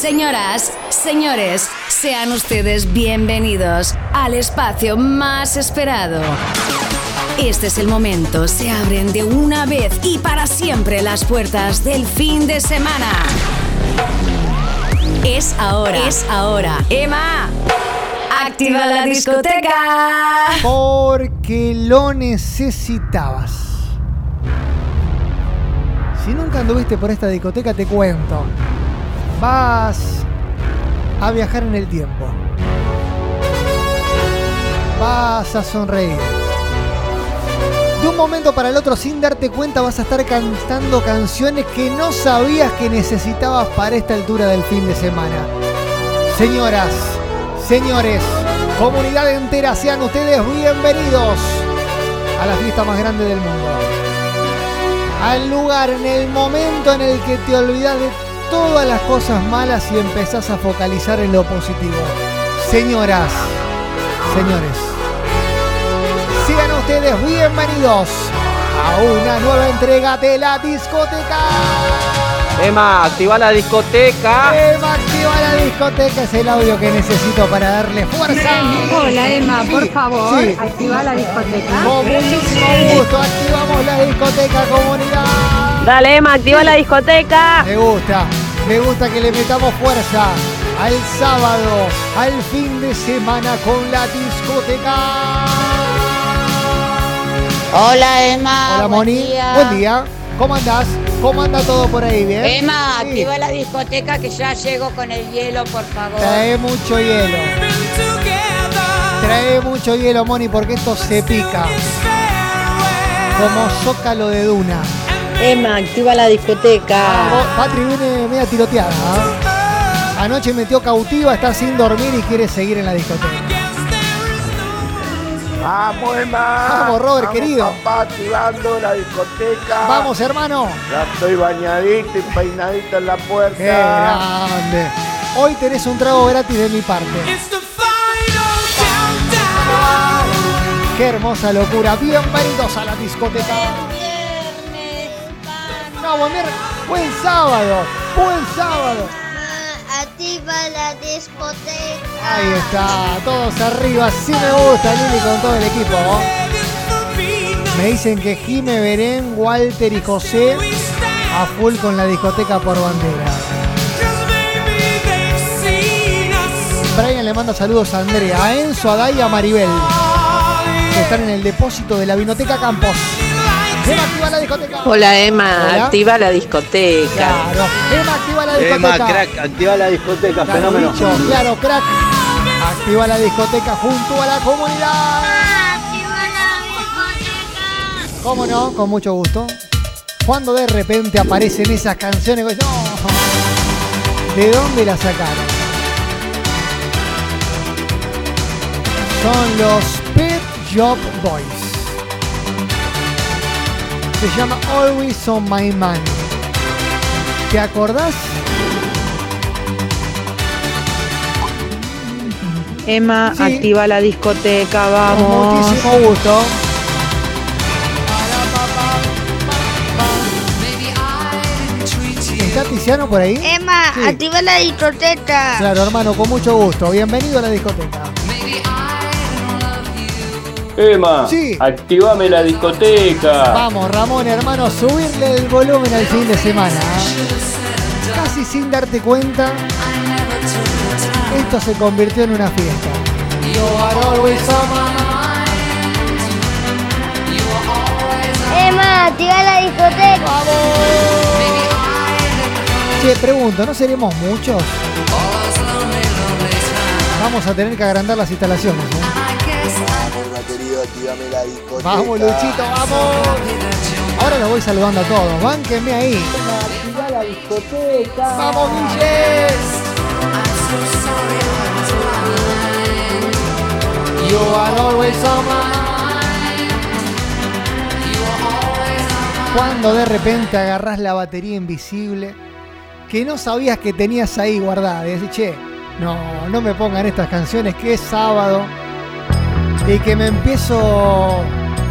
Señoras, señores, sean ustedes bienvenidos al espacio más esperado. Este es el momento, se abren de una vez y para siempre las puertas del fin de semana. Es ahora, es ahora. Emma, activa la discoteca. Porque lo necesitabas. Si nunca anduviste por esta discoteca, te cuento. Vas a viajar en el tiempo. Vas a sonreír. De un momento para el otro, sin darte cuenta, vas a estar cantando canciones que no sabías que necesitabas para esta altura del fin de semana. Señoras, señores, comunidad entera, sean ustedes bienvenidos a la fiesta más grande del mundo. Al lugar, en el momento en el que te olvidas de todas las cosas malas y empezás a focalizar en lo positivo. Señoras, señores, sean ustedes bienvenidos a una nueva entrega de la discoteca. Emma, activa la discoteca. Emma, activa la discoteca, es el audio que necesito para darle fuerza. Hola Emma, Sí, por favor, sí. activa la discoteca. Con muchísimo gusto, activamos la discoteca comunidad. Dale, Emma, activa la discoteca. Me gusta, me gusta que le metamos fuerza al sábado, al fin de semana con la discoteca. Hola Emma. Hola buen Moni, día. buen día. ¿Cómo andás? ¿Cómo anda todo por ahí? ¿Bien? Emma, Sí. activa la discoteca que ya llego con el hielo, por favor. Trae mucho hielo. Trae mucho hielo, Moni, porque esto se pica. Como zócalo de duna. Emma, activa la discoteca. Vamos, Patri viene media tiroteada. ¿ah? Anoche metió cautiva, está sin dormir y quiere seguir en la discoteca. Vamos, Emma. Vamos, Robert, Vamos, querido. Papá, activando la discoteca. Vamos, hermano. Ya estoy bañadito y peinadito en la puerta. Qué grande. Hoy tenés un trago gratis de mi parte. Qué hermosa locura. Bienvenidos a la discoteca. Buen viernes. Buen sábado. Buen sábado. Activa la discoteca. Ahí está. Todos arriba. Así me gusta, Lili, con todo el equipo. Me dicen que Jime, Berén, Walter y José a full con la discoteca por bandera. Brian le manda saludos a Andrea, a Enzo, a Day y a Maribel. Que están en el depósito de la Vinoteca Campos. Emma, activa la discoteca. Hola, Emma, Hola. activa la discoteca. Claro. Emma, activa la discoteca. Emma, crack, activa la discoteca, Claro, fenómeno. claro, crack. Activa la discoteca junto a la comunidad. Activa la discoteca. ¿Cómo no? Con mucho gusto. Cuando de repente aparecen esas canciones, pues, no. ¿De dónde las sacaron? Son los Pet Shop Boys. Se llama Always on My Mind. ¿Te acordás? Emma, Sí. activa la discoteca, Con vamos. muchísimo gusto. ¿Está Tiziano por ahí? Emma, Sí. activa la discoteca. Claro, hermano, con mucho gusto. Bienvenido a la discoteca. Emma, Sí. activame la discoteca. Vamos, Ramón, hermano, subirle el volumen al fin de semana. Casi sin darte cuenta, esto se convirtió en una fiesta. Emma, activa la discoteca. Che, pregunto, ¿no seremos muchos? Vamos a tener que agrandar las instalaciones. ¿eh? Activame la discoteca. Vamos, Luchito, vamos. Ahora los voy saludando a todos. Bánquenme ahí. Vamos, Guille. Are always on my mind. Cuando de repente agarrás la batería invisible que no sabías que tenías ahí guardada. Y decís, che, no, no me pongan estas canciones que es sábado y que me empiezo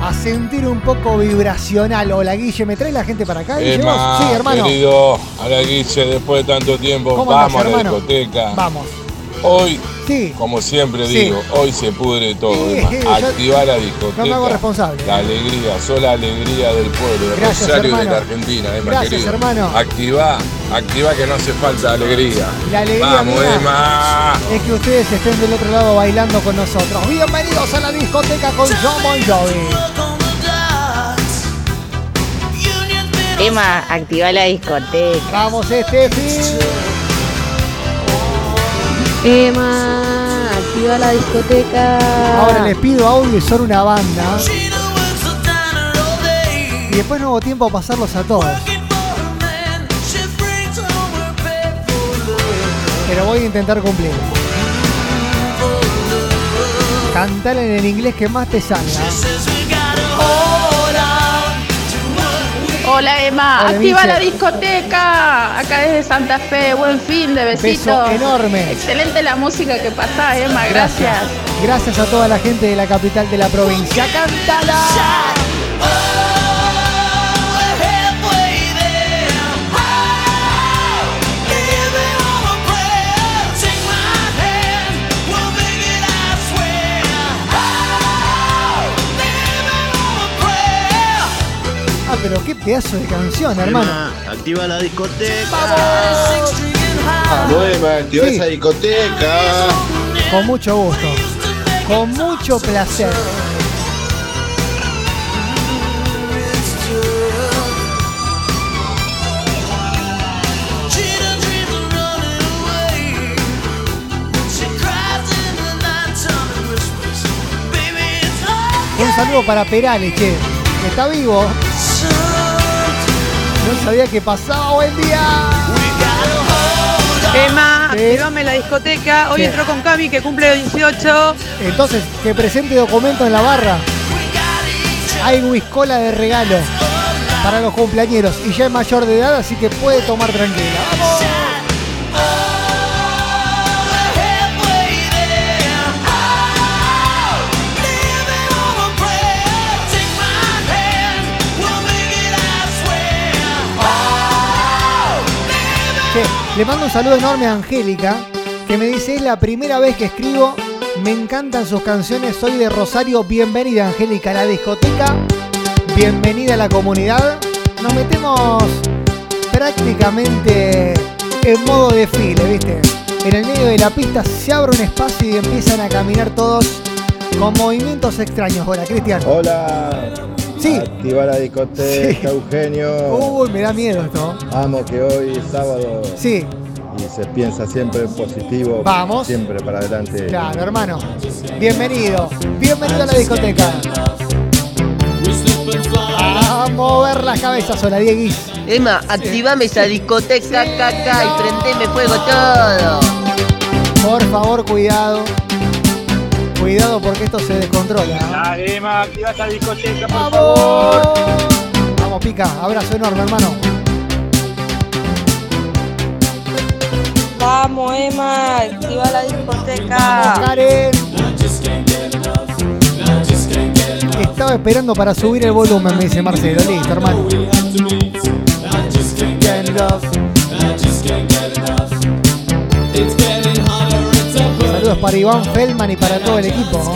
a sentir un poco vibracional. Hola Guille, ¿me trae la gente para acá? Guille, Emma? Sí, hermano. querido, a la Guille, después de tanto tiempo, ¿Cómo vamos andás, a la hermano? discoteca. Vamos. Hoy, Sí. como siempre Sí. digo, hoy se pudre todo. Sí, Emma. yo- Activa la discoteca. no me hago responsable. La alegría, sola alegría del pueblo, de Gracias, Rosario y de hermano. la Argentina, Emma, Gracias, querido. hermano. Activa, activa que no hace falta alegría. La alegría Vamos, Emma. es que ustedes estén del otro lado bailando con nosotros. Bienvenidos a la discoteca con John Bon Jovi. Emma, activa la discoteca. Vamos, Steffi. Emma, activa la discoteca. Ahora les pido audio y son una banda. Y después no hubo tiempo a pasarlos a todos. Pero voy a intentar cumplir. Cantar en el inglés que más te salga. Hola Emma, Hola, activa la discoteca. Acá desde Santa Fe, buen fin de besitos. Beso enorme. Excelente la música que pasa, Emma, gracias. Gracias a toda la gente de la capital de la provincia. ¡Cántala! Pero qué pedazo de canción, hermano. activa la discoteca. Vamos, Emma, activa Sí. esa discoteca. Con mucho gusto. Con mucho placer. Un saludo para Perales, che. que Está vivo. No sabía que pasaba. Buen día. Emma, activame la discoteca. Hoy entró con Cami que cumple 18. Entonces, que presente documento en la barra. Hay whiskola de regalo para los cumpleañeros. Y ya es mayor de edad, así que puede tomar tranquila. ¡Vamos! Le mando un saludo enorme a Angélica, que me dice, es la primera vez que escribo, me encantan sus canciones, soy de Rosario, bienvenida Angélica a la discoteca, bienvenida a la comunidad. Nos metemos prácticamente en modo desfile, ¿viste? En el medio de la pista se abre un espacio y empiezan a caminar todos con movimientos extraños. Hola, Cristian. Hola. Sí. Activa la discoteca, Eugenio. Uy, me da miedo esto. Amo que hoy es sábado Sí, y se piensa siempre en positivo. Vamos. Siempre para adelante. Claro, hermano. Bienvenido. Bienvenido a la discoteca. A mover las cabezas, hola Dieguis. Emma, activame esa discoteca, caca, y prendeme fuego todo. Por favor, cuidado. Cuidado porque esto se descontrola. ¿eh? Dale, Emma, activa esa discoteca, por ¡Vamos! Vamos, pica. Abrazo enorme, hermano. Vamos, Emma, activa la discoteca. Karen. Estaba esperando para subir el volumen, me dice Marcelo. Listo, hermano. Saludos para Iván Feldman y para todo el equipo. ¿no?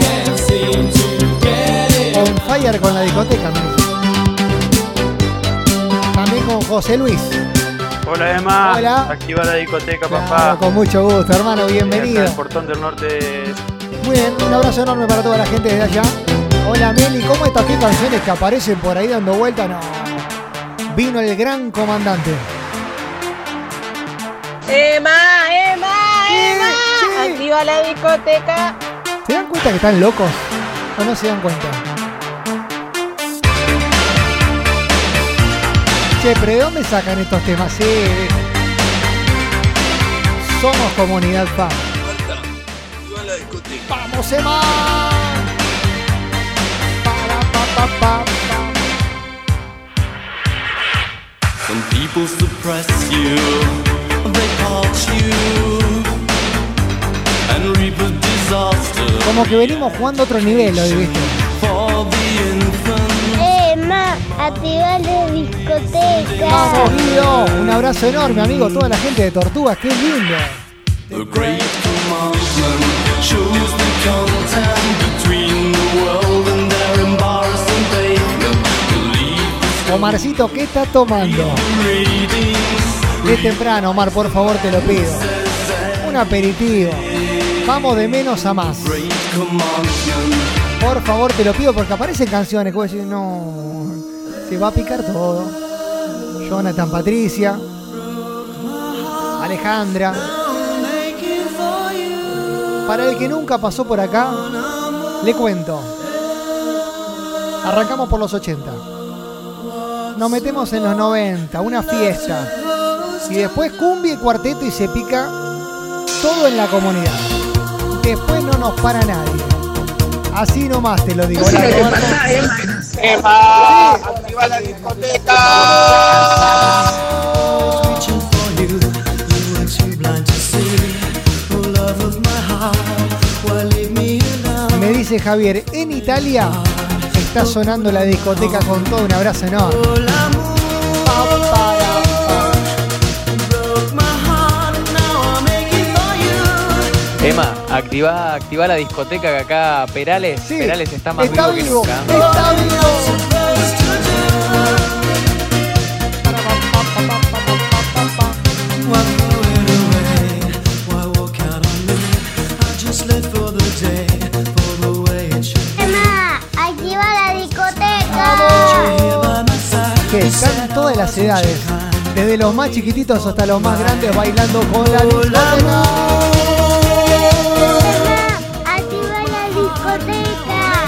On fire con la discoteca, dice. También con José Luis. Hola, Emma. Hola. Activa la discoteca, Claro, papá. con mucho gusto, hermano. Bienvenido. El portón del norte. Muy bien, un abrazo enorme para toda la gente desde allá. Hola Meli, ¿cómo estás? ¿Qué canciones que aparecen por ahí dando vuelta? No. Vino el gran comandante. Emma, Emma, Activa la discoteca. ¿Se dan cuenta que están locos? ¿O no se dan cuenta? Che, pero ¿de dónde sacan estos temas? Sí. Somos comunidad fan. ¡Vamos, Emma! Para, pa, pa, pa. When people suppress you, they haunt you Como que venimos jugando a otro nivel hoy, ¿viste? for the infant. activa la discoteca. Vamos, Guido. Un abrazo enorme, amigo. Toda la gente de Tortugas, qué lindo. The great commandment shows the content between the world and their embarrassing pavement. Believe Omarcito, ¿qué está tomando? Es temprano, Omar, por favor, te lo pido. Un aperitivo. Vamos de menos a más. Por favor, te lo pido porque aparecen canciones que vos no, se va a picar todo. Jonathan Patricia, Alejandra. Para el que nunca pasó por acá, le cuento. Arrancamos por los 80. Nos metemos en los 90, una fiesta. Y después cumbia y cuarteto y se pica todo en la comunidad. Después no nos para nadie. Así nomás te lo digo. Hola. Emma, activa la discoteca. Me dice Javier, en Italia está sonando la discoteca con todo un abrazo enorme. Emma, activa, activa la discoteca que acá Perales, Sí, Perales está más está vivo, vivo, que nunca. está vivo. Están todas las edades, desde los más chiquititos hasta los más grandes bailando con la discoteca.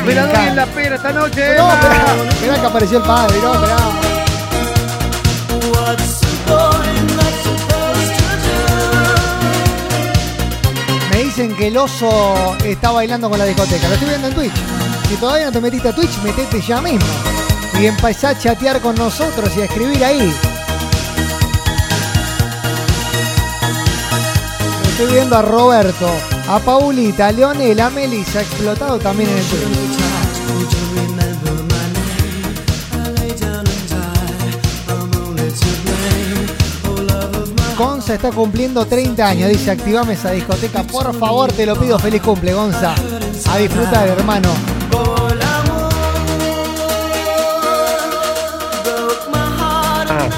Me encanta. la pera esta noche, No, esperá, esperá que apareció el padre, no, esperá. Me dicen que el oso está bailando con la discoteca. Lo estoy viendo en Twitch. Si todavía no te metiste a Twitch, metete ya mismo. Y empezá a chatear con nosotros y a escribir ahí. Estoy viendo a Roberto, a Paulita, a Leonel, a Melissa, explotado también en el my Gonza está cumpliendo 30 años. Dice, activame esa discoteca. Por favor, te lo pido. Feliz cumple, Gonza. A disfrutar, hermano. Ah,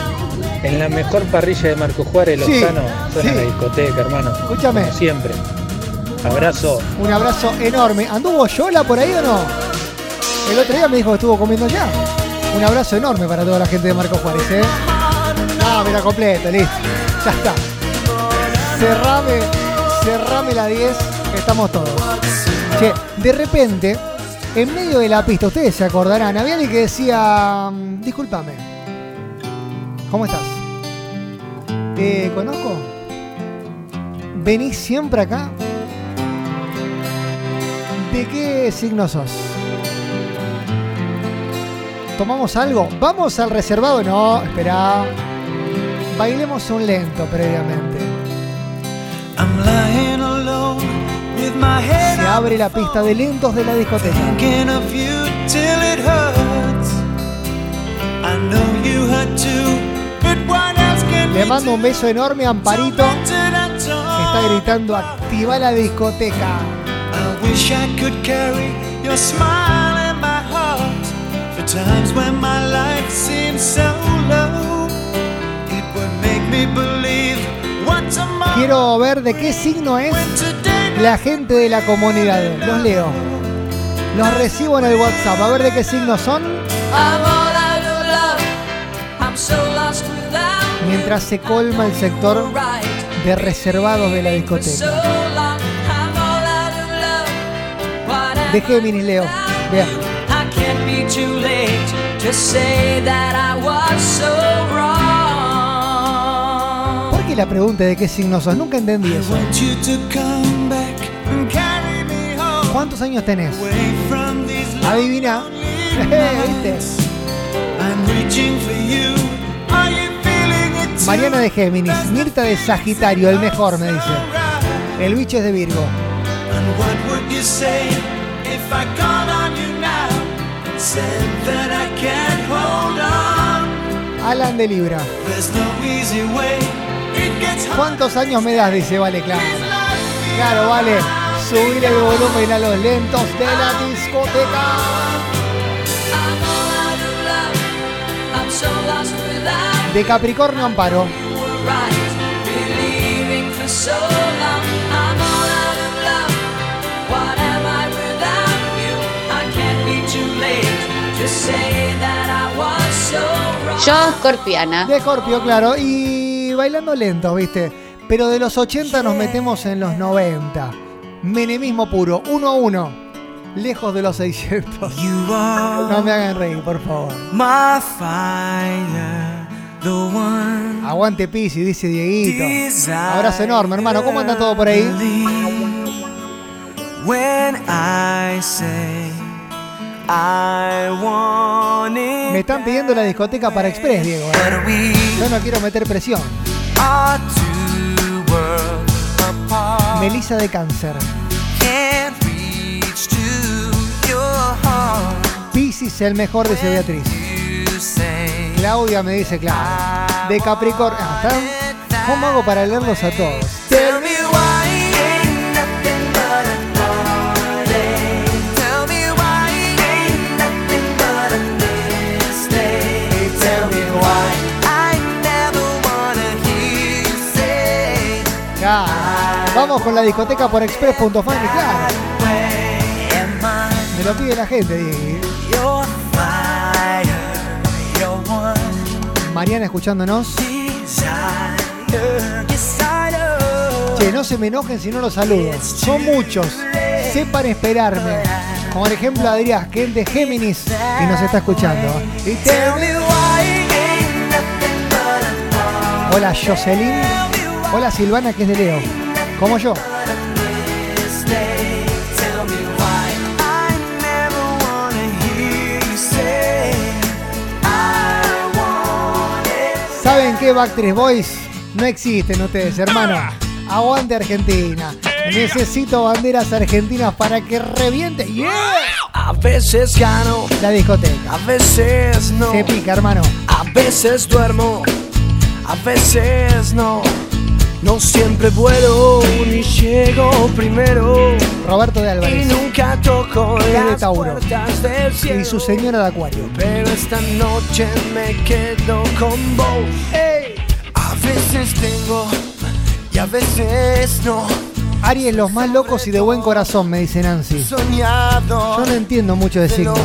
en la mejor parrilla de Marco Juárez Sí, Lozano suena sí. la discoteca, hermano. Escúchame. Como siempre. Abrazo. Un abrazo enorme. ¿Anduvo Yola por ahí o no? El otro día me dijo que estuvo comiendo ya. Un abrazo enorme para toda la gente de Marco Juárez, ¿eh? No, mira, completo, listo. Ya está. Cerrame, cerrame la 10, que estamos todos. Che, de repente, en medio de la pista, ustedes se acordarán, había alguien que decía, mm, discúlpame, ¿cómo estás? ¿Te conozco? ¿Venís siempre acá? ¿De qué signo sos? ¿Tomamos algo? ¿Vamos al reservado? No, espera. Bailemos un lento previamente. Se abre la pista de lentos de la discoteca. Le mando un beso enorme a Amparito, que está gritando activa la discoteca. I wish I could carry your smile in my heart for times when my life seems so low. It would make me believe what tomorrow Quiero ver de qué signo es la gente de la comunidad. Los leo. Los recibo en el WhatsApp. A ver de qué signo son. Mientras se colma el sector de reservados de la discoteca. I was so wrong. ¿Por qué la pregunta de qué signo sos? Nunca entendí eso. Want you to come back and carry me home ¿Cuántos años tenés? Adivina. ¿Viste? Mariana de Géminis, Mirta de Sagitario, el mejor, me dice. El bicho es de Virgo. If I called on you now? said that I can't hold on. Alan de Libra. There's no easy way. It gets hard. ¿Cuántos años me das? Dice Vale, claro. Claro, vale. Subir el volumen a los lentos de la discoteca. De Capricornio Amparo. Yo, escorpiana. De Scorpio, claro. Y bailando lento, ¿viste? Pero de los 80 nos metemos en los 90. Menemismo puro, 1 a 1. Lejos de los 600. No me hagan reír, por favor. My fire, the one. Aguante Pisi, dice Dieguito. Abrazo enorme, hermano. ¿Cómo anda todo por ahí? When I say. Me están pidiendo la discoteca para Express, Diego. ¿eh? Yo no quiero meter presión. Melissa de Cáncer. Can't reach to your heart. Piscis, el mejor, dice Beatriz. You say Claudia me dice, claro. De Capricornio. Ah. ¿Cómo hago para leerlos a todos? Con la discoteca por express.fan claro. Me lo pide la gente, Mariana escuchándonos. Che, no se me enojen si no los saludo. Son muchos. Sepan esperarme. Como por ejemplo Adrián, que es de Géminis y nos está escuchando. Hola Jocelyn. Hola Silvana, que es de Leo. Como yo. ¿Saben qué Backstreet Boys? No existen ustedes, hermano. Aguante Argentina. Necesito banderas argentinas para que reviente. ¡Yeah! A veces gano, La discoteca. a veces no. Se pica, hermano. A veces duermo, a veces no. No siempre vuelo ni llego primero. Roberto de Y Álvarez. nunca toco de las Tauro. del cielo. Y su señora de Acuario. Pero esta noche me quedo con vos. A veces tengo y a veces no. Aries, los más locos y de buen corazón, me dice Nancy. Soñado Yo no entiendo mucho de de signos.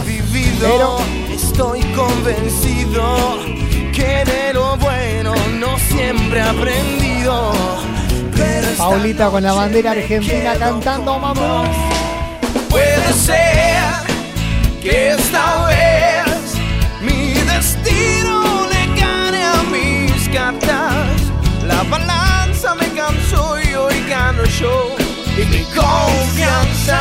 Pero Estoy convencido que de lo siempre he aprendido. Paulita con la bandera argentina cantando, mamá. Puede ser que esta vez mi destino le gane a mis cartas. La balanza me cansó y hoy gano yo. Y mi confianza.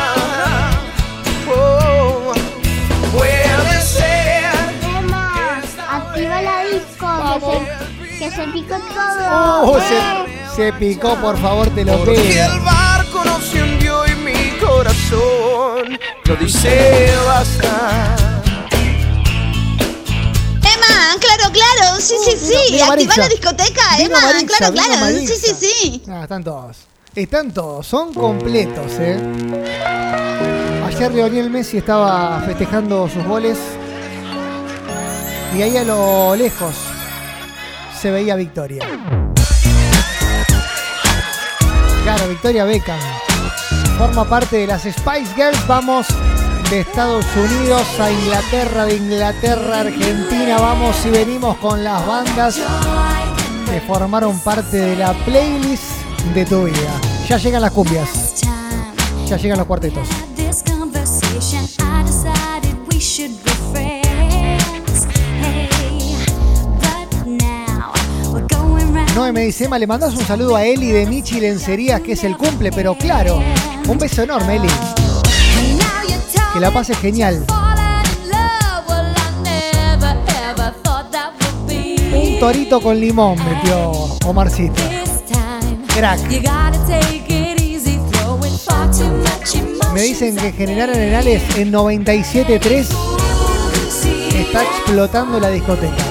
Que se, picó todo. Oh, se, se picó, por favor, te lo Porque pido. el barco no se hundió y mi corazón lo dice basta. Emma, claro, claro, sí, sí, sí. Mira, Activa la discoteca, Vino Emma, claro, claro. Sí, sí, sí. Ah, están todos. Están todos, son completos, ¿eh? Ayer Lionel Messi estaba festejando sus goles y ahí a lo lejos se veía Victoria. Claro, Victoria Beckham. Forma parte de las Spice Girls. Vamos de Estados Unidos a Inglaterra, de Inglaterra a Argentina. Vamos y venimos con las bandas que formaron parte de la playlist de tu vida. Ya llegan las cumbias. Ya llegan los cuartetos. Me dice, Emma, le mandas un saludo a Eli de Michi Lencerías, que es el cumple, pero claro, un beso enorme, Eli. Que la pases genial. Un torito con limón metió Omarcito. Crack. Me dicen que generaron en Ales en 97.3 Está explotando la discoteca.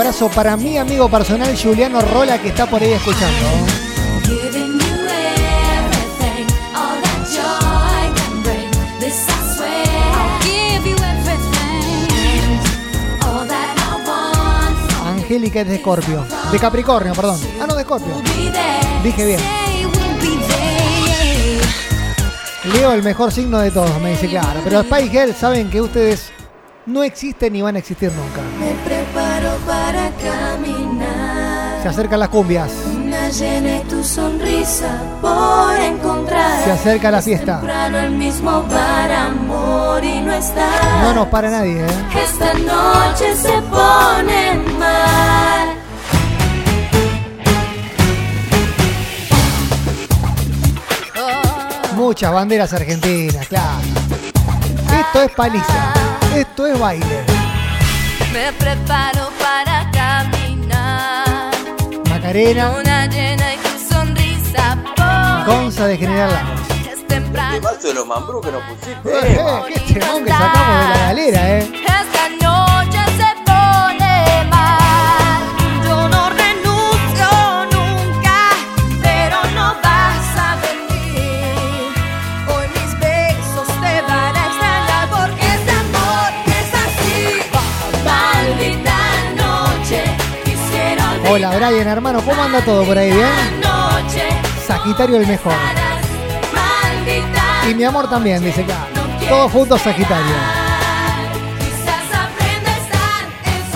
Abrazo para mi amigo personal Juliano Rola que está por ahí escuchando. Angélica es de Escorpio. De Capricornio, perdón. Ah, no, de Escorpio. Dije bien. Leo el mejor signo de todos, me dice claro. Pero Spy Girl saben que ustedes no existen ni van a existir nunca. Para caminar. Se acercan las cumbias. Una llena y tu sonrisa por encontrar. Se acerca la fiesta. El mismo bar, amor y no está. No nos para nadie, ¿eh? Esta noche se pone mal. Muchas banderas argentinas, claro. Esto es paliza. Esto es baile. Me preparo para caminar. Macarena, Una llena y tu sonrisa Gonza de General Lagos. es temprano. Temazo de los mambrú que nos pusiste. Eh, eh, qué temón que sacamos de la galera, ¿eh? Brian, hermano, ¿cómo anda todo por ahí? ¿Bien? Sagitario el mejor. Y mi amor también, dice acá. Todos juntos Sagitario.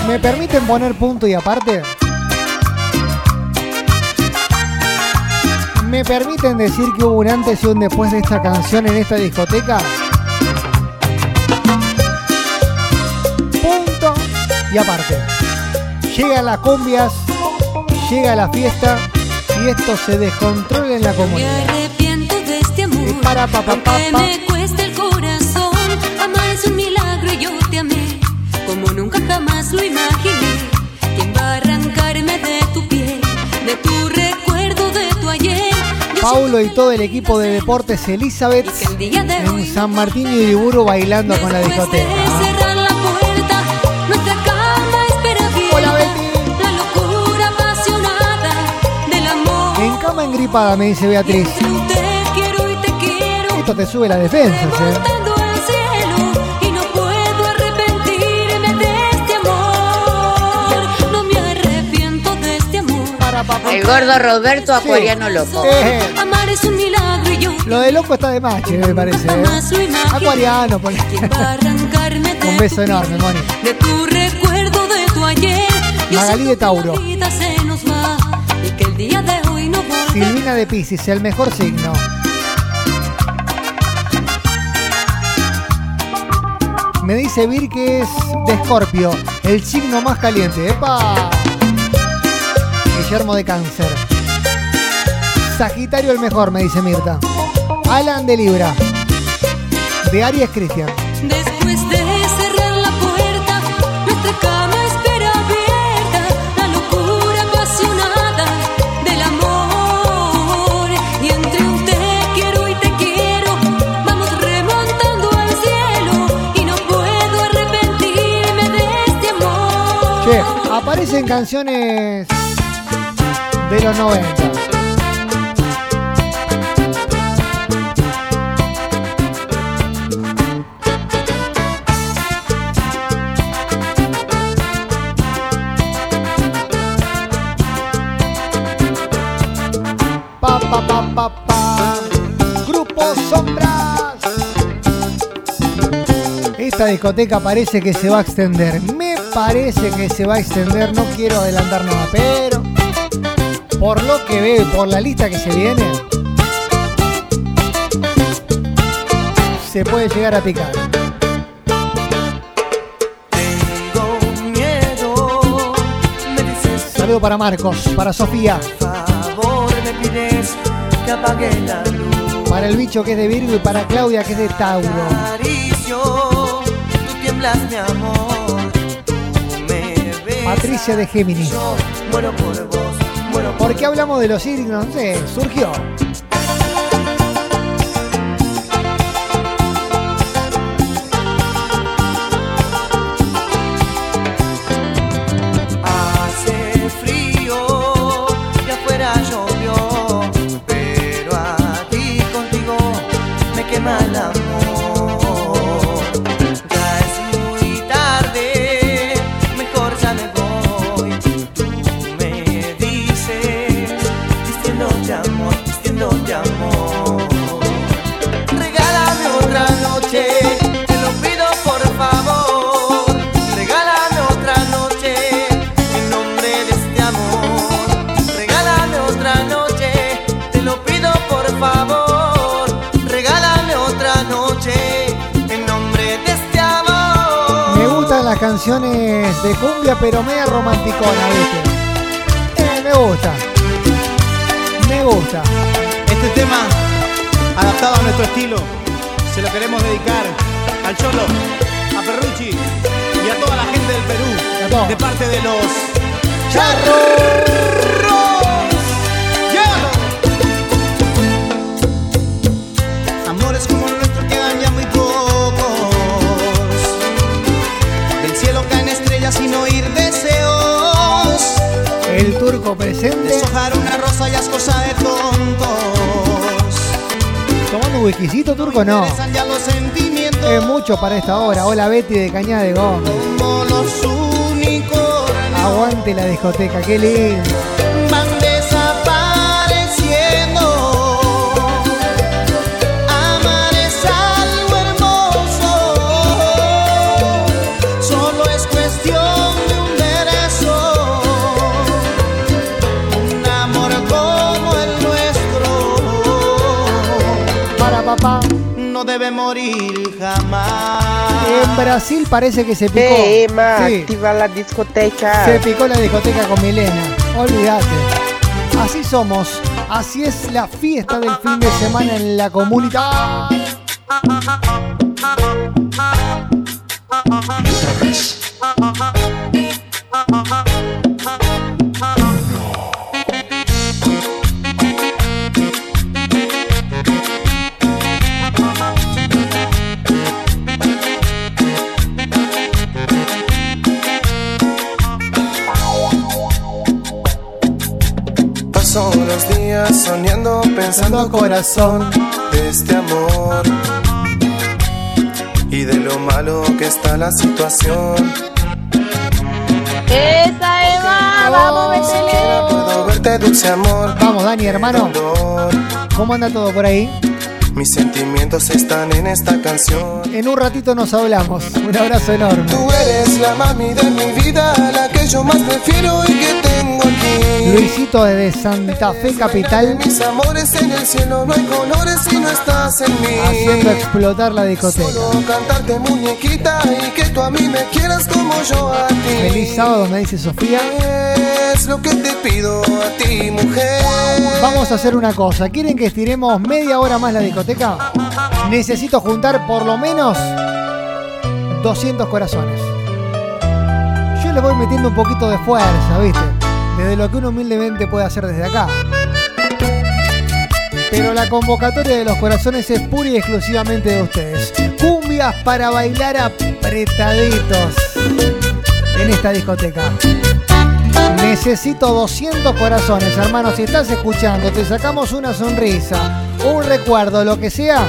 ¿Me permiten poner punto y aparte? ¿Me permiten decir que hubo un antes y un después de esta canción en esta discoteca? Punto y aparte. Llegan las cumbias, llega la fiesta y esto se descontrola en la Me comunidad. arrepiento de este amor. para, pa, pa, me cuesta el corazón. Amar es un milagro y yo te amé. Como nunca jamás lo imaginé. ¿Quién va a arrancarme de tu piel? De tu recuerdo, de tu ayer. Yo Paulo y todo el equipo de deportes Elizabeth de en San Martín y Uriburu bailando con la discoteca. Me dice Beatriz. Te quiero y te quiero. Esto te sube la defensa, ¿eh? El gordo Roberto Acuariano Loco. Eh, Amar es un milagro y yo lo de loco está de mache, me parece. ¿eh? Acuariano, por ¿Quién va a arrancarme de Un beso enorme, Moni. de tu recuerdo de tu ayer? Magalí de Tauro. Y que el día de. Silvina de Pisces, el mejor signo. Me dice Vir que es de Escorpio, el signo más caliente. ¡Epa! Guillermo de Cáncer. Sagitario el mejor, me dice Mirta. Alan de Libra. De Aries Cristian. Después de aparecen canciones de los 90. Pa, pa, pa, pa, pa. Grupo Sombras. Esta discoteca parece que se va a extender. Parece que se va a extender. No quiero adelantar nada, pero por lo que veo y por la lista que se viene, se puede llegar a picar. Tengo miedo, me dices Saludo para Marcos, para Sofía, favor, me pides que apague la luz. para el bicho que es de Virgo y para Claudia que es de Tauro. Acaricio, tú tiemblas mi amor, tú me besas, Patricia de Géminis. yo muero por vos, muero por ¿Por qué hablamos de los signos? No sé, surgió. De cumbia, pero media romanticona, ¿viste? Eh, me gusta. Me gusta. Este tema, adaptado a nuestro estilo, se lo queremos dedicar al Cholo, a Perrucci y a toda la gente del Perú, de parte de los Charros. Turco presente. Deshojar una rosa ya es cosa de tontos. ¿Tomando un whiskycito turco? No. Es mucho para esta hora. Hola Betty de Cañada de Gómez. Aguante la discoteca, qué lindo. No debe morir jamás. En Brasil parece que se picó. Hey, Emma, Sí, activa la discoteca. se picó la discoteca con Milena. Olvídate. Así somos. Así es la fiesta del fin de semana en la comunidad. Soñando, pensando corazón de este amor y de lo malo que está la situación. Esa Eva, vamos, métele. Puedo verte dulce amor. Vamos, Dani, hermano. ¿Cómo anda todo por ahí? Mis sentimientos están en esta canción. En un ratito nos hablamos. Un abrazo enorme. Tú eres la mami de mi vida, la que yo más prefiero y que tengo aquí. Luisito desde Santa Fe Capital Mis amores en el cielo no hay colores si no estás en mí. haciendo explotar la discoteca. Solo cantarte muñequita y que tú a mí me quieras como yo a ti. Feliz sábado, me dice Sofía. Es lo que te pido a ti, mujer. Vamos a hacer una cosa. ¿Quieren que estiremos media hora más la discoteca? Necesito juntar por lo menos 200 corazones. Yo le voy metiendo un poquito de fuerza, ¿viste? Desde lo que uno humildemente puede hacer desde acá. Pero la convocatoria de los corazones es pura y exclusivamente de ustedes. Cumbias para bailar apretaditos en esta discoteca. Necesito 200 corazones, hermano. Si estás escuchando, te sacamos una sonrisa, un recuerdo, lo que sea.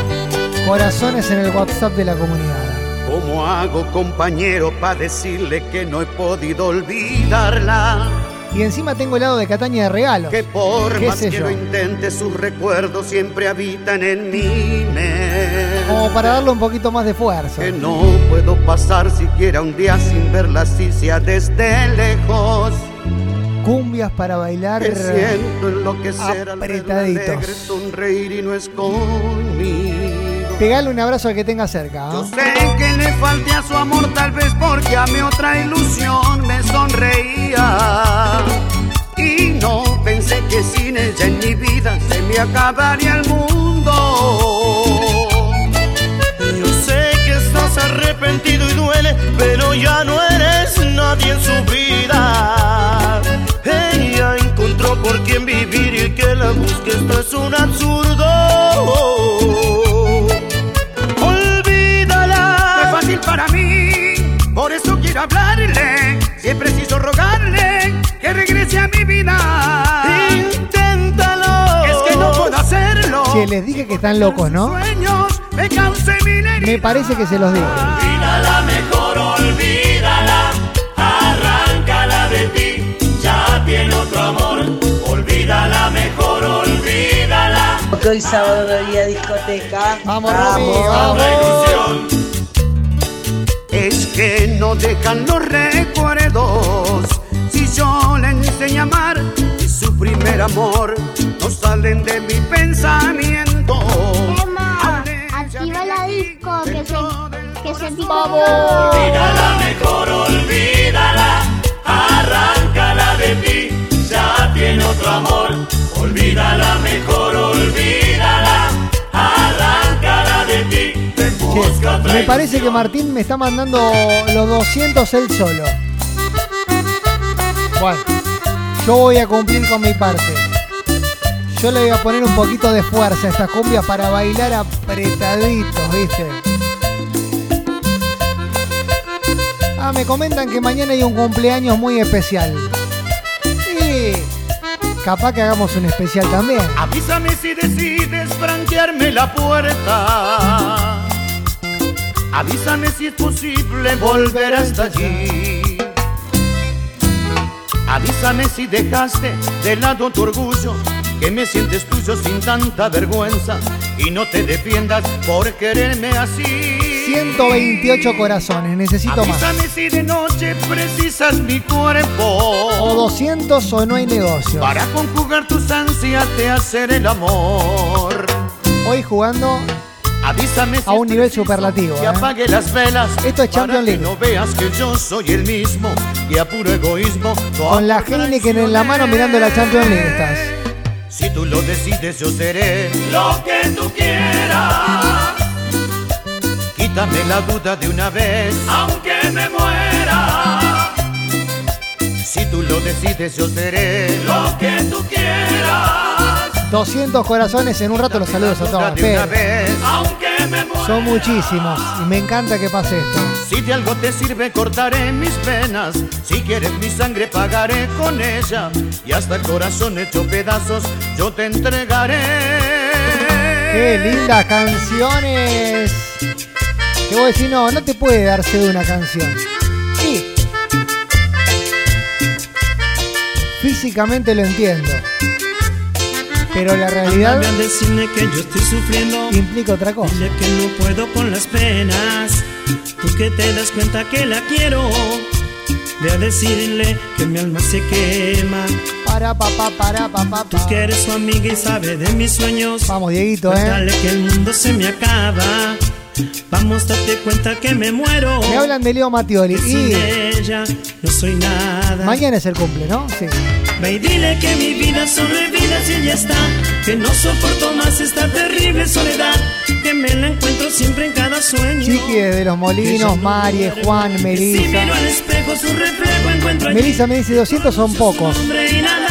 Corazones en el WhatsApp de la comunidad. ¿Cómo hago, compañero, para decirle que no he podido olvidarla? Y encima tengo helado de Cataña de regalo. Que por ¿Qué más que yo? lo intente, sus recuerdos siempre habitan en mi mente. Como para darle un poquito más de fuerza. Que no puedo pasar siquiera un día sin verla así sea desde lejos. Cumbias para bailar Que siento enloquecer al verla apretaditos. alegre sonreír y no es conmigo. Pegale un abrazo al que tenga cerca. ¿ah? Sé que le falte a su amor tal vez porque a mi otra ilusión me sonreía. Y no pensé que sin ella en mi vida se me acabaría el mundo. Yo sé que estás arrepentido y duele, pero ya no eres nadie en su vida. Encontró por quien vivir y que la busque esto es un absurdo. Olvídala. No es fácil para mí, por eso quiero hablarle. Si es preciso rogarle que regrese a mi vida. Inténtalo. Es que no puedo hacerlo. Che, les dije que están locos, ¿no? Sueños me causé mil heridas. Me parece que se los digo. Olvídala, mejor olvídala. Arráncala de ti, ya tiene otro amor. Olvídala, mejor olvídala. Porque hoy sábado no había discoteca. Vamos, vamos. Es que no dejan los recuerdos. Si yo le enseño a amar y su primer amor no salen de mi pensamiento. Emma, activa la disco que se, que se Olvídala mejor, olvídala, arráncala de ti, ya tiene otro amor. Olvídala mejor, olvídala, arráncala de ti, te busca otra Me parece que Martín me está mandando los 200 él solo. Bueno, yo voy a cumplir con mi parte. Yo le voy a poner un poquito de fuerza a estas cumbias para bailar apretaditos, ¿viste? Ah, me comentan que mañana hay un cumpleaños muy especial. Capaz que hagamos un especial también. Avísame si decides franquearme la puerta. Avísame si es posible volver hasta allí. Avísame si dejaste de lado tu orgullo, que me sientes tuyo sin tanta vergüenza y no te defiendas por quererme así. 128 corazones, necesito más. Avísame si de noche precisas mi cuerpo. O 200 o no hay negocio. Para conjugar tus ansias de hacer el amor. Hoy jugando Avísame a un nivel superlativo. que ¿eh? apague las velas. Esto es Champions League. Que no veas que yo soy el mismo y a puro egoísmo. Con la Heineken en la mano mirando la Champions League estás. Si tú lo decides, yo seré lo que tú quieras. Quítame la duda de una vez, aunque me muera. Si tú lo decides, yo seré lo que tú quieras. 200 corazones en un rato los saludos a todos. De una Espera. vez, aunque me muera. Son muchísimos y me encanta que pase esto. Si de algo te sirve, cortaré mis penas. Si quieres mi sangre, pagaré con ella. Y hasta el corazón hecho pedazos, yo te entregaré. Qué lindas canciones. Que vos decís, no, no te puede darse de una canción. Sí. Físicamente lo entiendo. Pero la realidad a que yo estoy sufriendo. implica otra cosa. Dile que no puedo con las penas. Tú que te das cuenta que la quiero. Ve a decirle que mi alma se quema. Para, papá, para, papá, Tú que eres su amiga y sabe de mis sueños. Vamos, Dieguito, eh. dale que el mundo se me acaba. Vamos, date cuenta que me muero. Me hablan de Leo Mattioli. Que sin Y ella no soy nada. mañana es el cumple, ¿no? Sí. Ve y dile que mi vida sobre vida si ya está. Que no soporto más esta terrible soledad. Que me la encuentro siempre en cada sueño. Chiqui de los Molinos, Marie, Juan, Que si miro al espejo su reflejo encuentro allí Melissa me dice 200 son pocos.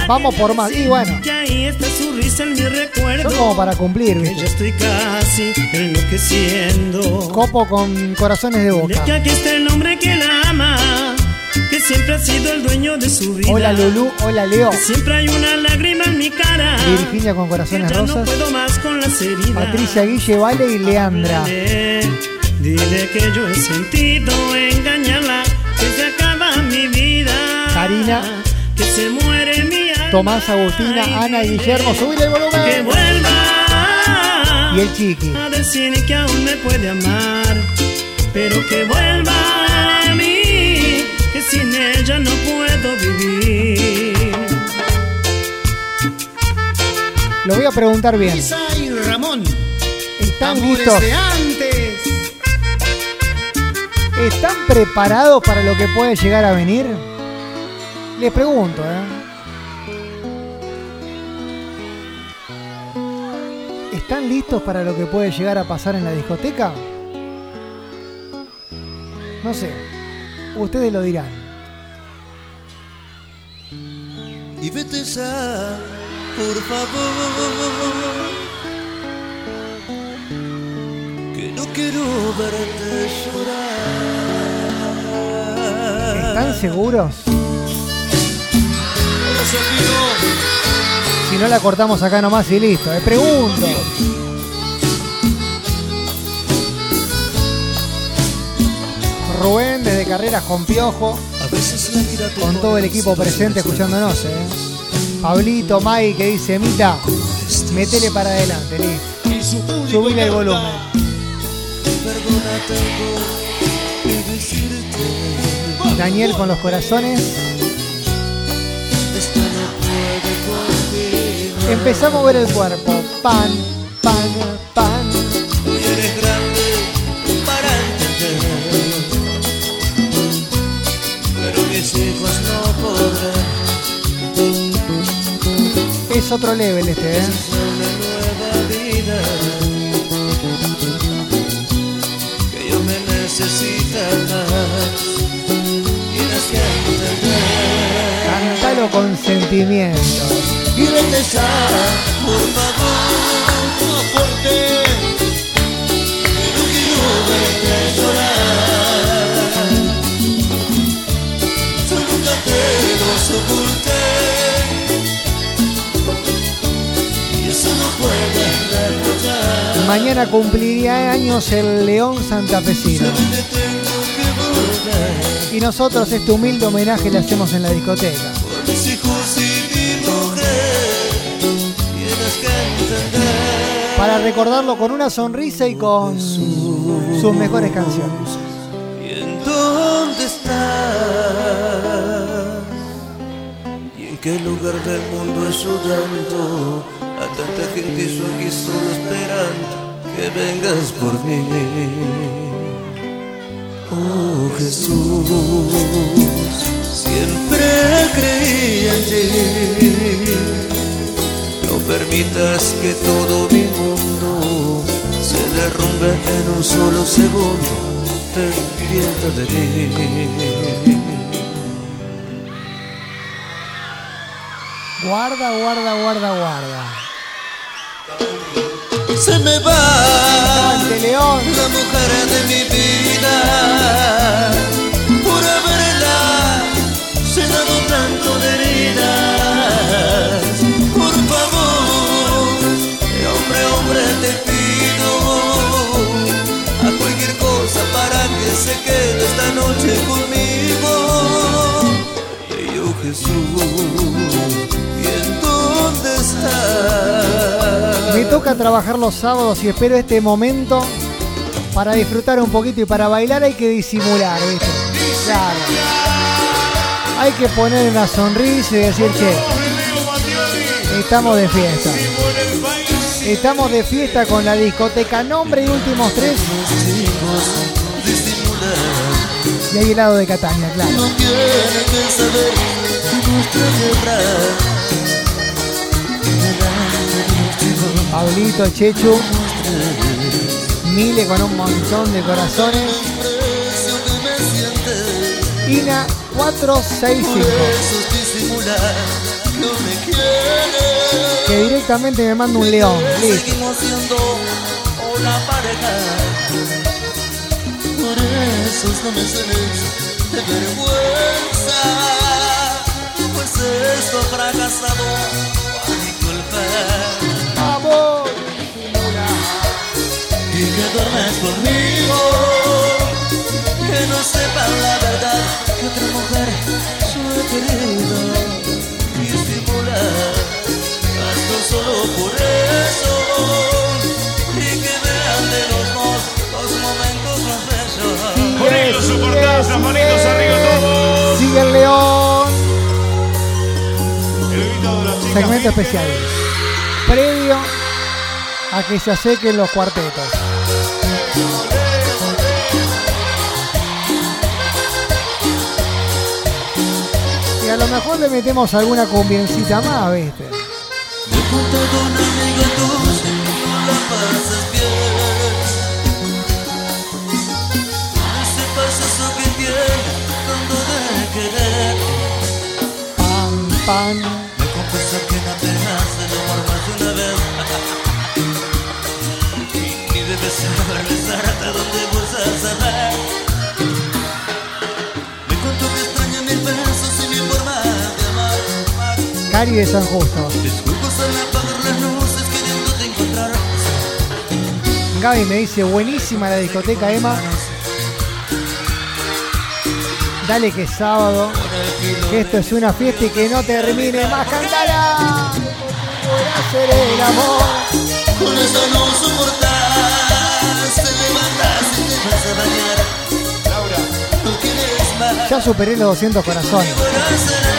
Vamos por más. Y bueno, que ahí está su en mi recuerdo. son como para cumplir, Que ya ¿viste? estoy casi enloqueciendo. Copo con corazones de De boca. que aquí está el hombre que la ama. Que siempre ha sido el dueño de su vida. Hola Lulú, hola Leo. Que siempre hay una lágrima en mi cara. Virginia con corazones Ya no rosas. puedo más con las heridas. Patricia Guille, Vale y Leandra. Dile, dile que yo he sentido engañarla, que se acaba mi vida. Karina. Tomás, Agustina, Ana y Guillermo. Subir el Que volumen. vuelva. Y el chiqui. A decir que aún me puede amar. Pero que vuelva a mí. Que sin ella no puedo vivir. Lo voy a preguntar bien. Y Ramón. ¿Están listos? de antes. ¿Están preparados para lo que puede llegar a venir? Les pregunto, ¿eh? Listos para lo que puede llegar a pasar en la discoteca? No sé. Ustedes lo dirán. Y vete ya, por favor. Que no quiero verte llorar. ¿Están seguros? Si no la cortamos acá nomás y listo. Les pregunto. Rubén desde Carreras con Piojo, con todo el equipo presente escuchándonos. ¿eh? Pablito, Mai que dice, Mita, metele para adelante, listo. Subile el volumen. Daniel con los corazones. Empezamos a mover el cuerpo. Pan, pan, pan. Otro level este, ¿eh? Cántalo con sentimiento. y por favor no porque no quiero verte llorar Mañana cumpliría años el León Santafesino. Y nosotros este humilde homenaje le hacemos en la discoteca. Para recordarlo con una sonrisa y con sus mejores canciones. ¿Y en dónde estás? ¿Y en qué lugar del mundo ayudando a tanta gente yo aquí solo esperando que vengas por mí? Oh Jesús, siempre creí en ti. No permitas que todo mi mundo se derrumbe en un solo segundo. Piedad de mí. Guarda, guarda, guarda, guarda. Se me va León. la mujer de mi vida por haberla llenado tanto de heridas. Por favor, hombre, hombre, te pido a cualquier cosa para que se quede esta noche conmigo. Yo Jesús, ¿y en dónde estás? Me toca trabajar los sábados y espero este momento para disfrutar un poquito y para bailar hay que disimular, ¿viste? Claro. Hay que poner una sonrisa y decir, che, estamos de fiesta. Estamos de fiesta con la discoteca nombre y últimos tres. Y hay helado de Cataña, claro. Pablito, Chechu, Mile con un montón de corazones. Ina 465. Que directamente me manda un león. Listo. Por eso no me de vergüenza. Pues esto ha fracasado duermes conmigo. Que no sepan la verdad que otra mujer yo he querido disimular. Hazlo solo por eso. Y que vean de los dos los momentos más bellos. Ello soportás, las manitos arriba todos. Sigue el león. Segmento especial. Previo a que se asequen los cuartetos. Mejor le metemos alguna cumbiencita más, ¿viste? Me contó con un amigo tuyo, no la pasas bien. Ese pasazo que tiene de querer. Pan, pan. Me confesó que no te hace el amor más de una vez. Y debes saber besarte donde vos saber. Me Cari de San Justo. Gaby me dice, buenísima la discoteca, Emma. Dale que es sábado, que esto es una fiesta y que no termine más. ¡Cantala! Hacer el amor. Con eso no soportas. Te levantas y te vas a bañar. Laura, no quieres más. Ya superé los 200 corazones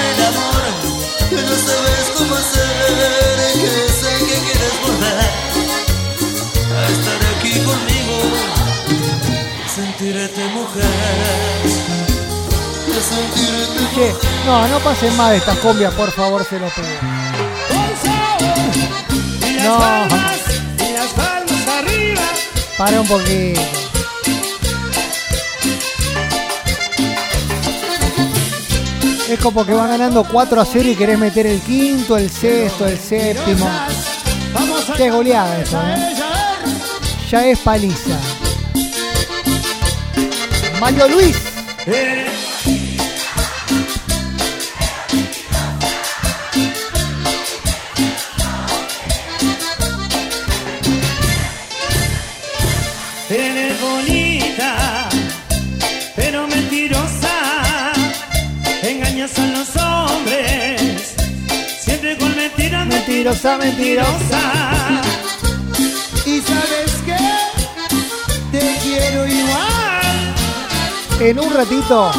que no no, pasen más de estas combias, por favor, se lo pido. No. Para un poquito. Es como que van ganando 4 a 0 y querés meter el quinto, el sexto, el séptimo. Qué goleada eso, ¿eh? Ya es paliza. Mario Luis. Mentirosa, mentirosa. Y sabes que te quiero igual. En un ratito,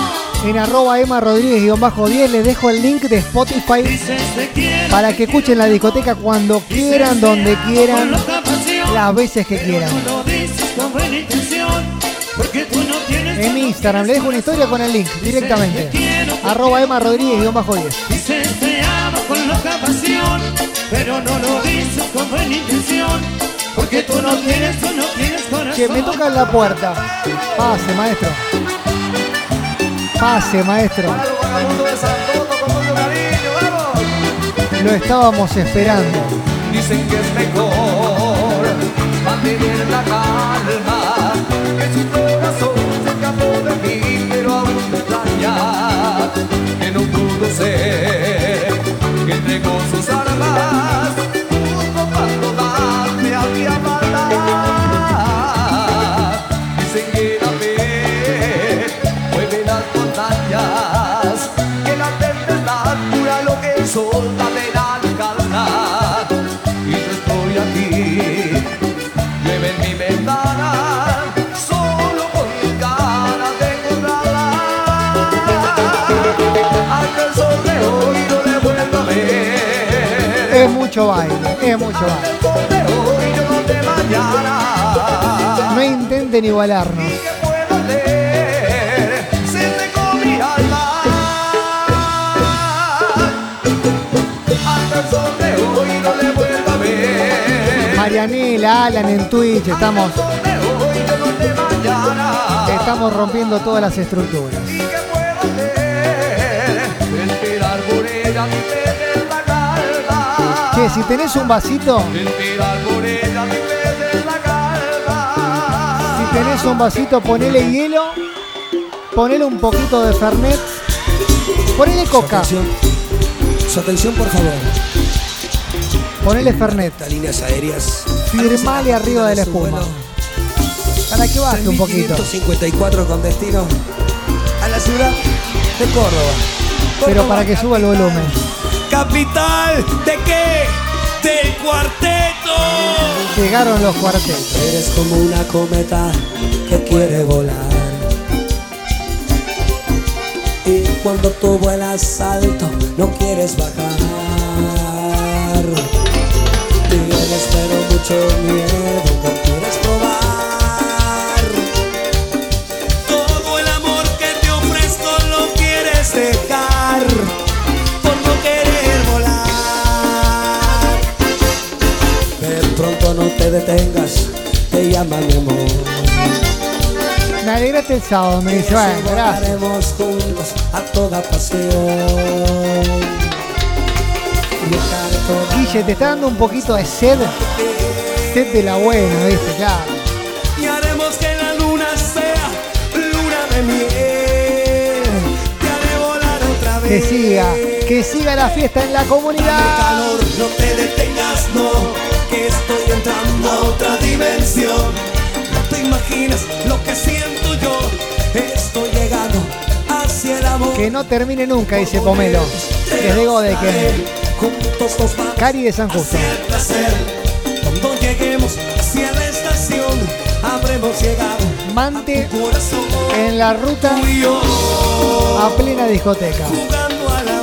en arroba Emma Rodríguez-10 les dejo el link de Spotify para que escuchen la discoteca cuando quieran, donde quieran, las veces que quieran. En Instagram les dejo una historia con el link directamente. Arroba Emma Rodríguez-10. Pero no lo dices con buena intención, porque tú no tienes, tú no tienes corazón. Que me tocan la puerta. Pase, maestro. Pase, maestro. Lo estábamos esperando. Dicen que es mejor mantener la calma, que su corazón se escapó de mí, pero aún me extraña, que no pudo ser, que entregó sus armas, justo cuando más me había maldad. Es mucho baile, es mucho baile. No intenten igualarnos. Marianela, Alan en Twitch, estamos, estamos rompiendo todas las estructuras. Che, si tenés un vasito, si tenés un vasito, ponele hielo, ponele un poquito de Fernet, ponele coca, Su atención, por favor. ponele Fernet, Líneas aéreas. firmale arriba de la espuma. Para que baje un poquito. 154 con destino a la ciudad de Córdoba. Pero para que suba el volumen. Capital de qué? Del cuarteto. Llegaron los cuartetos. Eres como una cometa que quiere volar. Y cuando tú vuelas alto, no quieres bajar. Tienes pero mucho miedo, te detengas, te llama mi amor. Me alegraste el sábado, me dice, bueno, gracias. Juntos a toda pasión. Guille, te está dando un poquito de sed. Sed de la buena, ¿viste? Claro. y haremos que la luna sea luna de miel. Te haré volar otra vez. Que siga, que siga la fiesta en la comunidad. calor, no te detengas, no, estoy entrando a otra dimensión. No te imaginas lo que siento yo, estoy llegando hacia el amor. Que no termine nunca, dice Pomelo. Que es de Godeke. Juntos nos vamos Cari de San Justo. hacia el placer. Cuando lleguemos hacia la estación, habremos llegado Mante corazón. en la ruta a plena discoteca. jugando.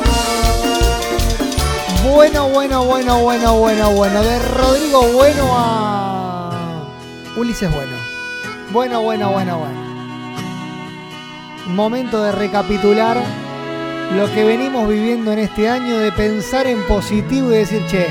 Bueno, bueno, bueno, bueno, bueno, bueno. De Rodrigo Bueno a Ulises Bueno. Bueno, bueno, bueno, bueno. Momento de recapitular lo que venimos viviendo en este año, de pensar en positivo y decir, che,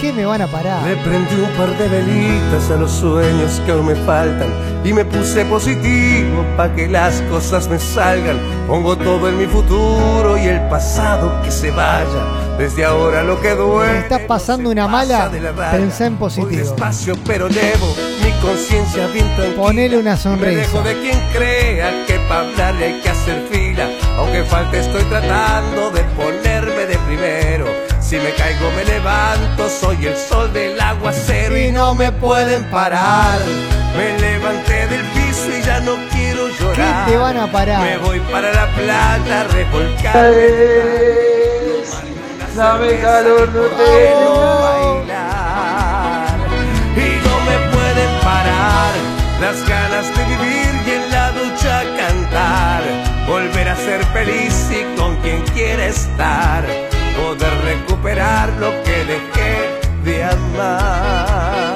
¿Qué me van a parar? Le prendí un par de velitas a los sueños que aún me faltan y me puse positivo pa' que las cosas me salgan. Pongo todo en mi futuro y el pasado que se vaya. Desde ahora lo que Me duele. está pasando una mala, pensá en positivo. despacio, pero llevo mi conciencia bien tranquila. Ponele una Me sonrisa. dejo de quien crea que para hablarle hay que hacer fila. Aunque falte, estoy tratando de ponerme de primero. Si me caigo, me levanto. Soy el sol del aguacero y no me pueden parar. Me levanté del piso y ya no quiero llorar. ¿Qué te van a parar? Me voy para la playa a revolcar. Sabe calor, no tengo bailar. Y no me pueden parar las ganas de vivir y en la ducha cantar, volver a ser feliz y con quien quiere estar, poder recuperar lo que dejé de amar.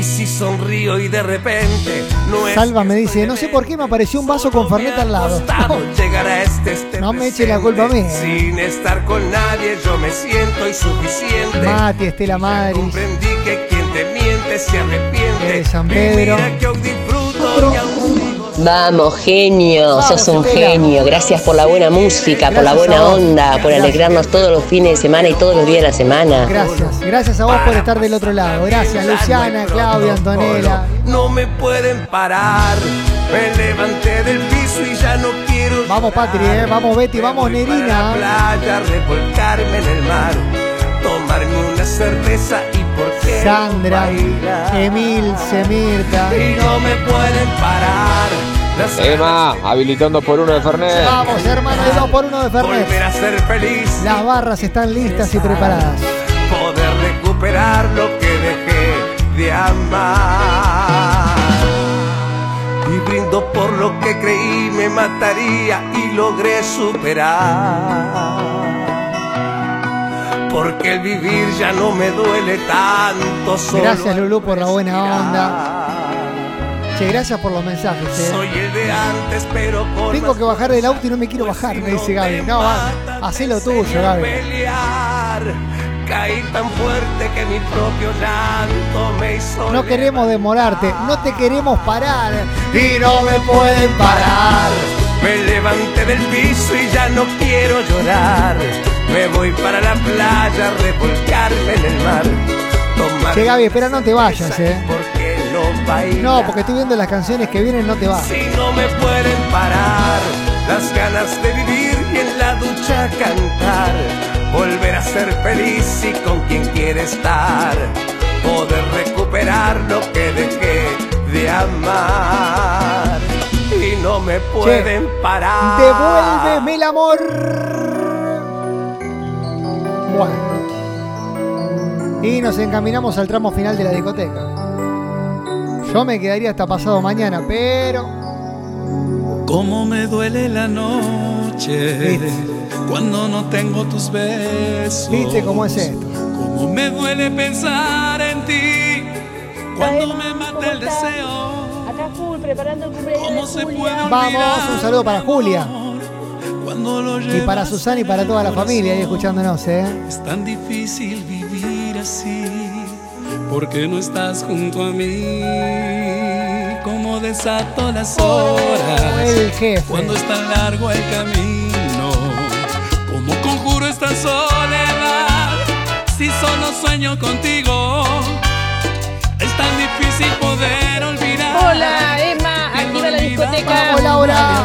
Y si sonrío y de repente no es Salva me dice, no sé por qué me apareció un vaso con Fernet al lado. llegar a este, este No me eche la culpa a mí. sin estar con nadie yo me siento insuficiente. Mati, Estela Maris. Comprendí que quien te miente se arrepiente. De San Pedro. mira que hoy disfruto y aún sigo Vamos, genio, Vamos, sos un genio. Gracias por la buena música, por la buena onda, por Gracias. alegrarnos todos los fines de semana y todos los días de la semana. Gracias, gracias a vos por estar del otro lado. Gracias, Luciana, Claudia, Antonella. No me pueden parar. Me levanté del piso y ya no quiero. Vamos, Patri, eh. vamos, Betty, vamos, Nerina. playa, revolcarme en el mar. Tomarme una cerveza y Sandra? Emil, Semirta. Y no me pueden parar. Las Emma, habilitando por uno de Fernet. Vamos, hermano, hay dos por uno de volver Fernet. a ser feliz. Las barras están listas y preparadas. poder recuperar lo que dejé de amar. Y brindo por lo que creí me mataría y logré superar. Porque el vivir ya no me duele tanto. solo Gracias, Lulú, por la buena onda. Che, gracias por los mensajes, eh. Soy el de antes, pero con Tengo que bajar del auto y no me quiero bajar, me dice Gaby. No, hacelo tuyo, Gaby. Caí tan fuerte que mi propio llanto me hizo No queremos demorarte, no te queremos parar. Y no me pueden parar. Me levanté del piso y ya no quiero llorar. Me voy para la playa a revolcarme en el mar. Tomar Che, Gaby, espera, no te vayas, eh. porque no bailar. No, porque estoy viendo las canciones que vienen, no te vas. Si no me pueden parar las ganas de vivir y en la ducha cantar, volver a ser feliz y con quien quiere estar, poder recuperar lo que dejé de amar no me pueden parar. Devuélveme el amor. Bueno. Y nos encaminamos al tramo final de la discoteca. Yo me quedaría hasta pasado mañana, pero. Cómo me duele la noche cuando no tengo tus besos. ¿Viste cómo es esto? Cómo me duele pensar en ti cuando me mata el deseo. Preparando el cumpleaños de Julia. Vamos, un saludo para Julia. Cuando lo Y para Susana y para toda la familia ahí escuchándonos, ¿eh? Es tan difícil vivir así porque no estás junto a mí. Como desato las horas El jefe. cuando es tan largo el camino. Como conjuro esta soledad si solo sueño contigo. Es tan difícil poder olvidar. Hola, discoteca. Vamos, Laura.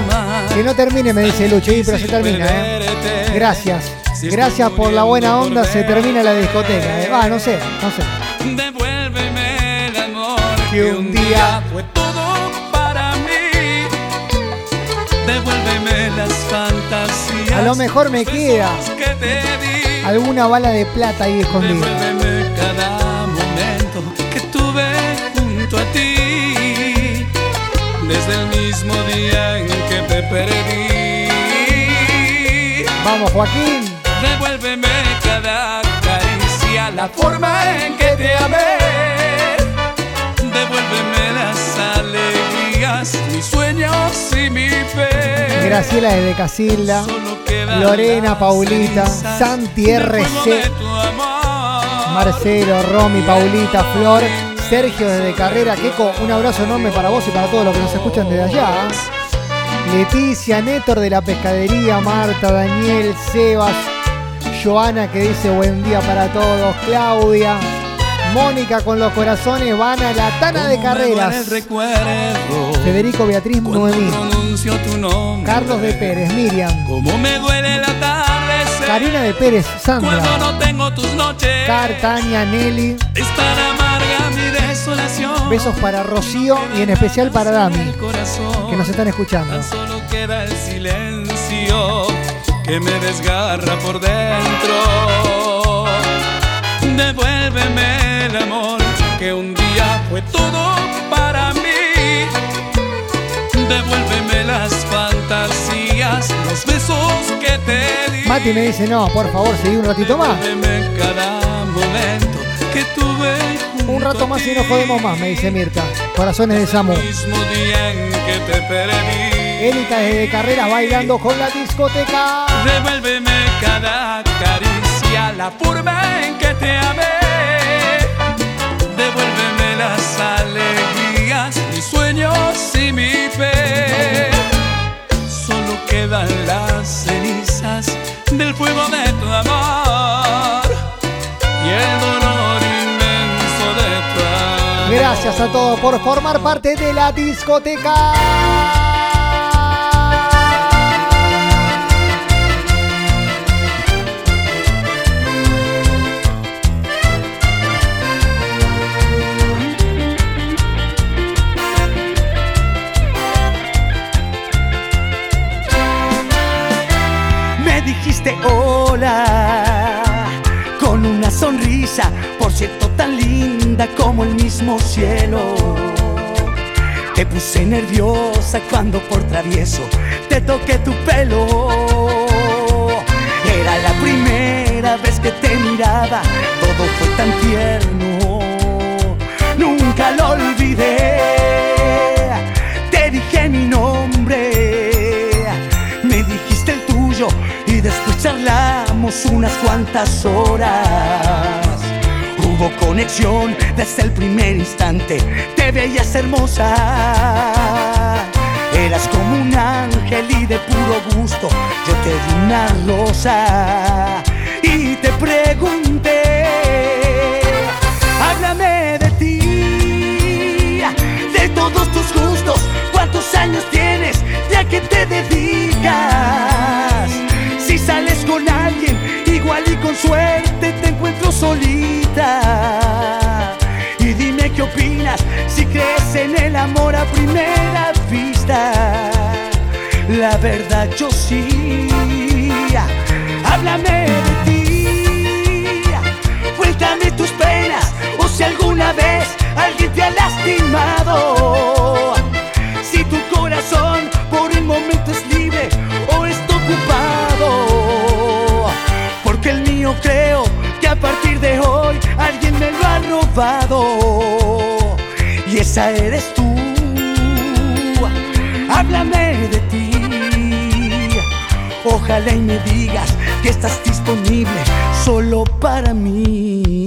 Que no termine, me dice Lucho, y pero se termina, ¿eh? Gracias. Gracias por la buena onda, se termina la discoteca. ¿eh? Ah, no sé, no sé. Devuélveme el amor Que un día fue todo para mí. Devuélveme las fantasías. A lo mejor me queda alguna bala de plata ahí escondida. Devuélveme cada momento que tuve junto a ti. Desde el mismo día en que te perdí. Vamos, Joaquín. Devuélveme cada caricia, la forma en que te amé. Devuélveme las alegrías, mis sueños y mi fe. Graciela desde Casilda. Lorena, Paulita, Santi RC. Marcelo, Romy, Paulita, Flor, Sergio desde Carrera, Keco, un abrazo enorme para vos y para todos los que nos escuchan desde allá. Leticia, Néctor de la Pescadería, Marta, Daniel, Sebas, Joana que dice buen día para todos, Claudia, Mónica con los corazones van a la Tana de Carreras, Federico Beatriz Noemí, tu. Carlos de Pérez, Miriam, Cómo me duele la tarde. Karina de Pérez, Cuando Sandra, no tengo tus noches. Cartaña, Nelly, Es tan amarga mi desolación. besos para Rocío y en especial para Dami, que nos están escuchando. Solo queda el silencio que me desgarra por dentro. Devuélveme el amor que un día fue todo para mí. Devuélveme las fantasías, los besos que te di. Mati me dice, no, por favor, seguí un ratito más. Devuélveme cada momento que tuve Un rato más y no podemos más, me dice Mirta. Corazones de Samu. Erika desde carreras bailando con la discoteca. Devuélveme cada caricia, la forma en que te amé. Devuélveme las alegrías, mis sueños y mi fe. Solo quedan las cenizas del fuego de tu amor y el dolor inmenso de tu amor. Gracias a todos por formar parte de la discoteca. Me dijiste hola con una sonrisa, por cierto tan linda como el mismo cielo. Te puse nerviosa cuando por travieso te toqué tu pelo. Era la primera vez que te miraba, todo fue tan tierno. Nunca lo olvidé. Te dije mi nombre, después charlamos unas cuantas horas. Hubo conexión desde el primer instante, te veías hermosa. Eras como un ángel y de puro gusto yo te di una rosa y te pregunté, háblame de ti, de todos tus gustos, cuántos años tienes, ya que te dedicas. Si sales con alguien, igual y con suerte te encuentro solita. Y dime qué opinas, si crees en el amor a primera vista. La verdad yo sí. Háblame de ti. Cuéntame tus penas o si alguna vez alguien te ha lastimado. Si tu corazón por el momento es libre Creo que a partir de hoy alguien me lo ha robado. Y esa eres tú. Háblame de ti. Ojalá y me digas que estás disponible solo para mí.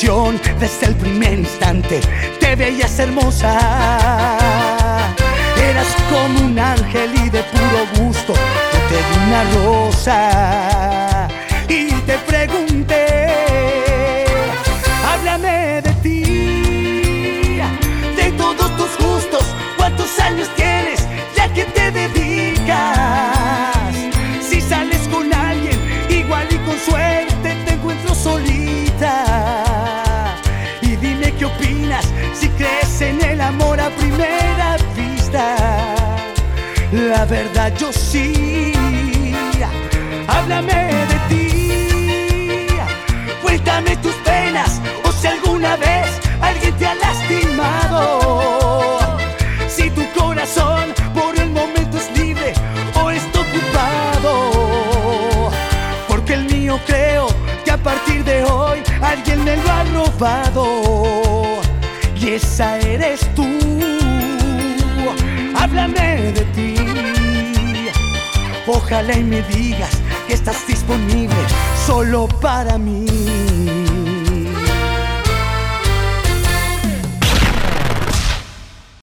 Desde el primer instante, te veías hermosa. Eras como un ángel y de puro gusto. Yo te di una rosa y te pregunté, háblame de ti, de todos tus gustos, cuántos años tienes, ya que te dedicas. Si sales con alguien, igual y con opinas si crees en el amor a primera vista? La verdad yo sí, háblame de ti, cuéntame tus penas o si alguna vez alguien te ha lastimado. Si tu corazón por el momento es libre o está ocupado, porque el mío creo que a partir de hoy alguien me lo ha robado esa eres tú. Háblame de ti. Ojalá y me digas que estás disponible solo para mí.